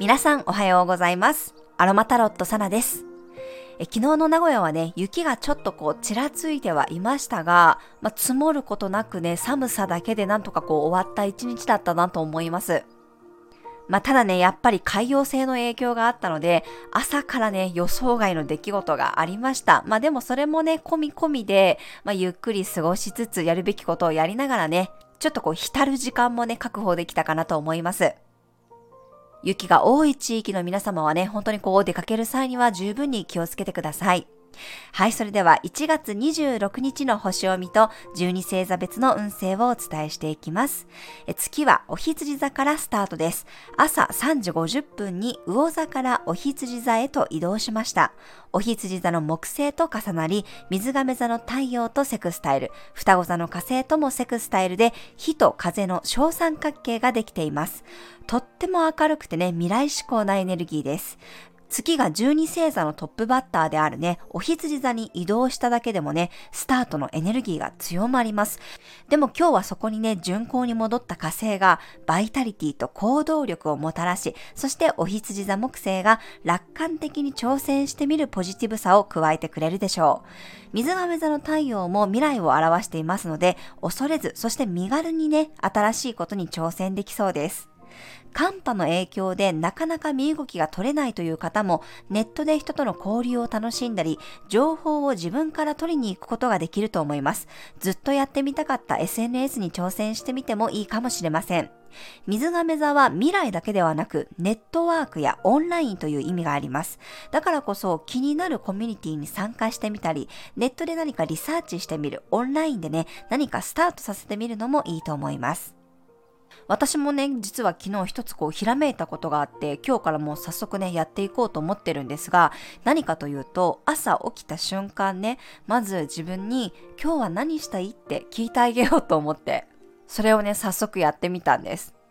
皆さんおはようございます。アロマタロットサナです。え昨日の名古屋はね、雪がちょっとこうちらついてはいましたが、まあ、積もることなくね、寒さだけでなんとかこう終わった一日だったなと思います。まあ、ただね、やっぱり海洋性の影響があったので、朝からね、予想外の出来事がありました。まあ、でもそれもね、込み込みで、まあ、ゆっくり過ごしつつ、やるべきことをやりながらね、ちょっとこう、浸る時間もね、確保できたかなと思います。雪が多い地域の皆様はね、本当にこう、出かける際には十分に気をつけてください。はい、それでは1月26日の星を見と12星座別の運勢をお伝えしていきます。月はお羊座からスタートです。朝3時50分に魚座からお羊座へと移動しました。お羊座の木星と重なり、水亀座の太陽とセクスタイル、双子座の火星ともセクスタイルで、火と風の小三角形ができています。とっても明るくてね、未来志向なエネルギーです。月が12星座のトップバッターであるね、お羊座に移動しただけでもね、スタートのエネルギーが強まります。でも今日はそこにね、巡行に戻った火星が、バイタリティと行動力をもたらし、そしてお羊座木星が楽観的に挑戦してみるポジティブさを加えてくれるでしょう。水亀座の太陽も未来を表していますので、恐れず、そして身軽にね、新しいことに挑戦できそうです。寒波の影響でなかなか身動きが取れないという方もネットで人との交流を楽しんだり情報を自分から取りに行くことができると思います。ずっとやってみたかった SNS に挑戦してみてもいいかもしれません。水亀座は未来だけではなくネットワークやオンラインという意味があります。だからこそ気になるコミュニティに参加してみたりネットで何かリサーチしてみるオンラインでね何かスタートさせてみるのもいいと思います。私もね、実は昨日一つこうひらめいたことがあって、今日からもう早速ね、やっていこうと思ってるんですが、何かというと、朝起きた瞬間ね、まず自分に今日は何したいって聞いてあげようと思って、それをね、早速やってみたんです。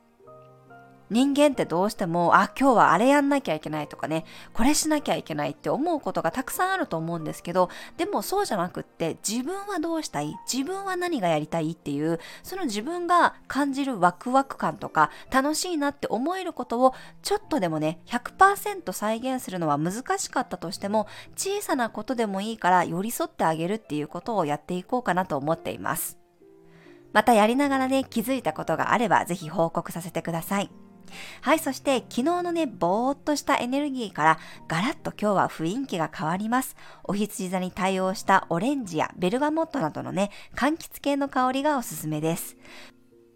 人間ってどうしても、あ、今日はあれやんなきゃいけないとかね、これしなきゃいけないって思うことがたくさんあると思うんですけど、でもそうじゃなくって、自分はどうしたい？自分は何がやりたいっていう、その自分が感じるワクワク感とか、楽しいなって思えることを、ちょっとでもね、100%再現するのは難しかったとしても、小さなことでもいいから寄り添ってあげるっていうことをやっていこうかなと思っています。またやりながらね、気づいたことがあれば、ぜひ報告させてください。はい、そして昨日のね、ぼーっとしたエネルギーからガラッと今日は雰囲気が変わります。お羊座に対応したオレンジやベルガモットなどのね、柑橘系の香りがおすすめです。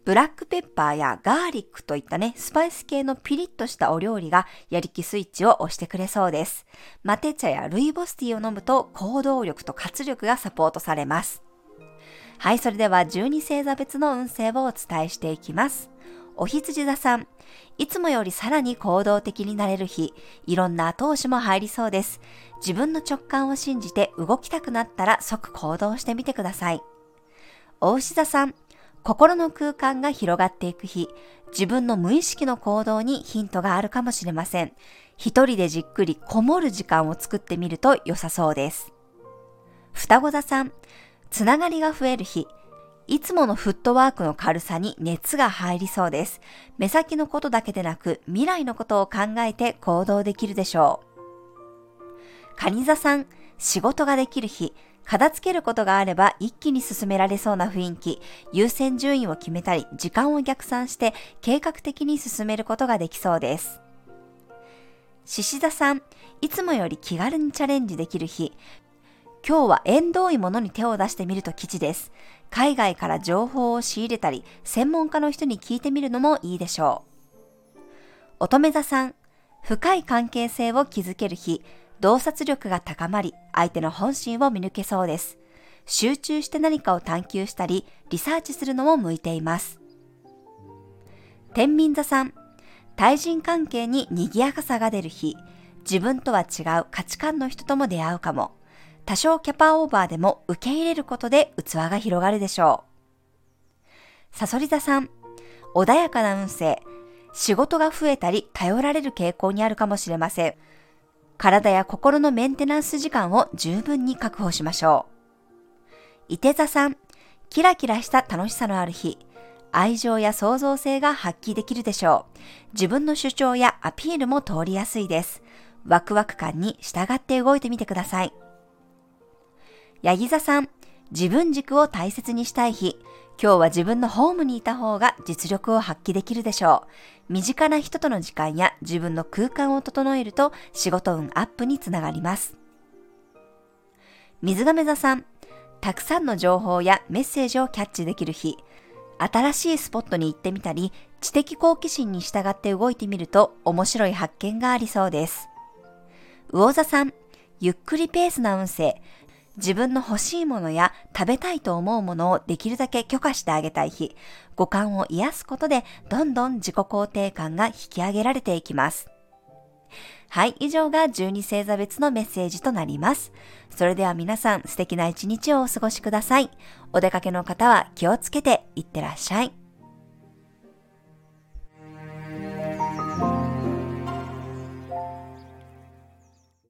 ブラックペッパーやガーリックといったね、スパイス系のピリッとしたお料理がやる気スイッチを押してくれそうです。マテ茶やルイボスティーを飲むと行動力と活力がサポートされます。はい、それでは12星座別の運勢をお伝えしていきます。お羊座さん、いつもよりさらに行動的になれる日、いろんな後押しも入りそうです。自分の直感を信じて動きたくなったら即行動してみてください。お牛座さん、心の空間が広がっていく日、自分の無意識の行動にヒントがあるかもしれません。一人でじっくりこもる時間を作ってみると良さそうです。双子座さん、つながりが増える日、いつものフットワークの軽さに熱が入りそうです。目先のことだけでなく未来のことを考えて行動できるでしょう。カニ座さん、仕事ができる日、片付けることがあれば一気に進められそうな雰囲気、優先順位を決めたり、時間を逆算して計画的に進めることができそうです。獅子座さん、いつもより気軽にチャレンジできる日、今日は縁遠いものに手を出してみると吉です。海外から情報を仕入れたり、専門家の人に聞いてみるのもいいでしょう。乙女座さん、深い関係性を築ける日、洞察力が高まり、相手の本心を見抜けそうです。集中して何かを探求したり、リサーチするのも向いています。天秤座さん、対人関係に賑やかさが出る日、自分とは違う価値観の人とも出会うかも。多少キャパオーバーでも受け入れることで器が広がるでしょう。サソリ座さん、穏やかな運勢、仕事が増えたり頼られる傾向にあるかもしれません。体や心のメンテナンス時間を十分に確保しましょう。伊手座さん、キラキラした楽しさのある日、愛情や創造性が発揮できるでしょう。自分の主張やアピールも通りやすいです。ワクワク感に従って動いてみてください。ヤギ座さん、自分軸を大切にしたい日。今日は自分のホームにいた方が実力を発揮できるでしょう。身近な人との時間や自分の空間を整えると仕事運アップにつながります。水亀座さん、たくさんの情報やメッセージをキャッチできる日。新しいスポットに行ってみたり、知的好奇心に従って動いてみると面白い発見がありそうです。魚座さん、ゆっくりペースな運勢。自分の欲しいものや食べたいと思うものをできるだけ許可してあげたい日、五感を癒すことでどんどん自己肯定感が引き上げられていきます。はい、以上が12星座別のメッセージとなります。それでは皆さん素敵な一日をお過ごしください。お出かけの方は気をつけていってらっしゃい。